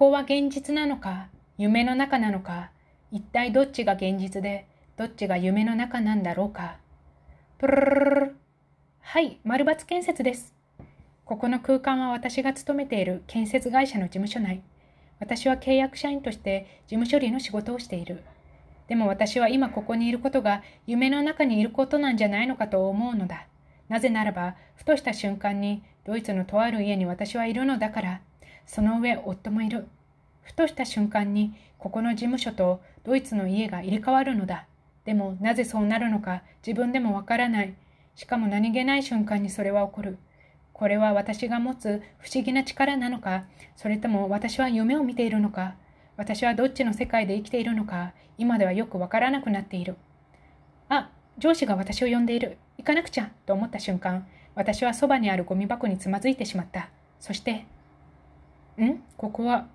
ここは現実なのか、夢の中なのか、一体どっちが現実で、どっちが夢の中なんだろうか。プルルルルはい、丸抜建設です。ここの空間は私が勤めている建設会社の事務所内。私は契約社員として事務処理の仕事をしている。でも私は今ここにいることが夢の中にいることなんじゃないのかと思うのだ。なぜならば、ふとした瞬間にドイツのとある家に私はいるのだから、その上夫もいる。ふとした瞬間にここの事務所とドイツの家が入れ替わるのだ。でもなぜそうなるのか自分でもわからない。しかも何気ない瞬間にそれは起こる。これは私が持つ不思議な力なのか、それとも私は夢を見ているのか、私はどっちの世界で生きているのか、今ではよくわからなくなっている。あ、上司が私を呼んでいる。行かなくちゃ、と思った瞬間、私はそばにあるゴミ箱につまずいてしまった。そして、ん？ここは？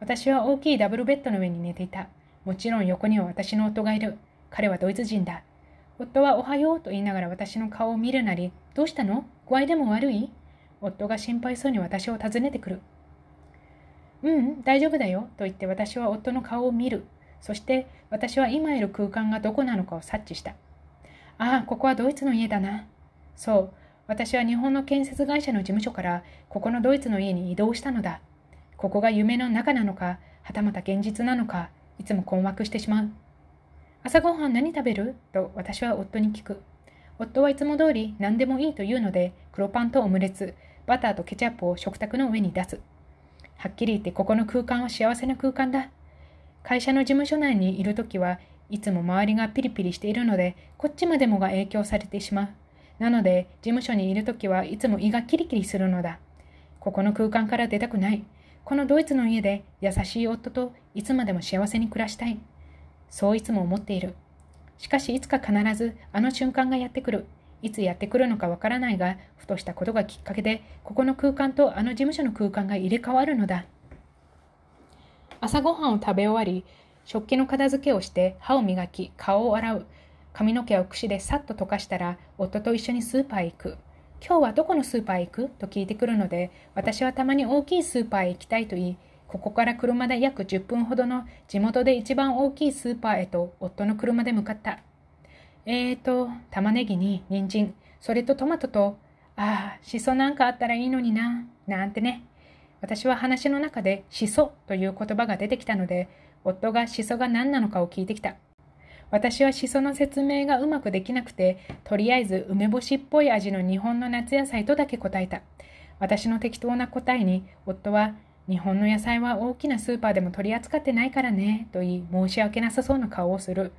私は大きいダブルベッドの上に寝ていた。もちろん横には私の夫がいる。彼はドイツ人だ。夫はおはようと言いながら私の顔を見るなり、どうしたの？具合でも悪い？夫が心配そうに私を訪ねてくる。うん、大丈夫だよ、と言って私は夫の顔を見る。そして私は今いる空間がどこなのかを察知した。ああ、ここはドイツの家だな。そう、私は日本の建設会社の事務所からここのドイツの家に移動したのだ。ここが夢の中なのか、はたまた現実なのか、いつも困惑してしまう。朝ごはん何食べる？と私は夫に聞く。夫はいつも通り何でもいいと言うので、黒パンとオムレツ、バターとケチャップを食卓の上に出す。はっきり言ってここの空間は幸せな空間だ。会社の事務所内にいるときはいつも周りがピリピリしているので、こっちまでもが影響されてしまう。なので、事務所にいるときはいつも胃がキリキリするのだ。ここの空間から出たくない。このドイツの家で優しい夫といつまでも幸せに暮らしたい。そういつも思っている。しかしいつか必ずあの瞬間がやってくる。いつやってくるのかわからないが、ふとしたことがきっかけで、ここの空間とあの事務所の空間が入れ替わるのだ。朝ごはんを食べ終わり、食器の片付けをして歯を磨き、顔を洗う。髪の毛を櫛でさっと溶かしたら、夫と一緒にスーパーへ行く。今日はどこのスーパーへ行く？と聞いてくるので、私はたまに大きいスーパーへ行きたいと言い、ここから車で約10分ほどの地元で一番大きいスーパーへと夫の車で向かった。えーと、玉ねぎに人参、それとトマトと、ああ、しそなんかあったらいいのにな、なんてね。私は話の中でしそという言葉が出てきたので、夫がしそが何なのかを聞いてきた。私はしその説明がうまくできなくて、とりあえず梅干しっぽい味の日本の夏野菜とだけ答えた。私の適当な答えに、夫は、日本の野菜は大きなスーパーでも取り扱ってないからね、と言い、申し訳なさそうな顔をする。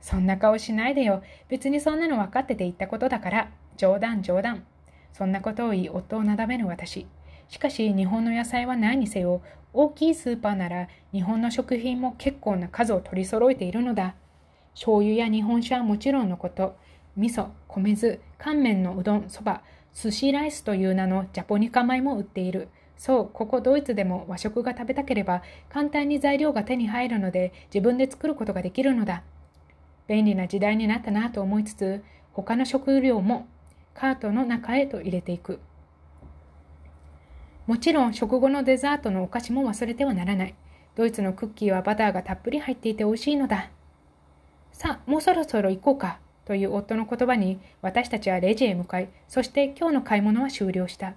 そんな顔しないでよ。別にそんなの分かってて言ったことだから。冗談冗談。そんなことを言い、夫をなだめる私。しかし、日本の野菜は何にせよ、大きいスーパーなら、日本の食品も結構な数を取り揃えているのだ。醤油や日本酒はもちろんのこと、味噌、米酢、乾麺のうどん、そば、寿司ライスという名のジャポニカ米も売っている。そう、ここドイツでも和食が食べたければ簡単に材料が手に入るので自分で作ることができるのだ。便利な時代になったなと思いつつ、他の食料もカートの中へと入れていく。もちろん食後のデザートのお菓子も忘れてはならない。ドイツのクッキーはバターがたっぷり入っていて美味しいのだ。さあ、もうそろそろ行こうか。という夫の言葉に私たちはレジへ向かい、そして今日の買い物は終了した。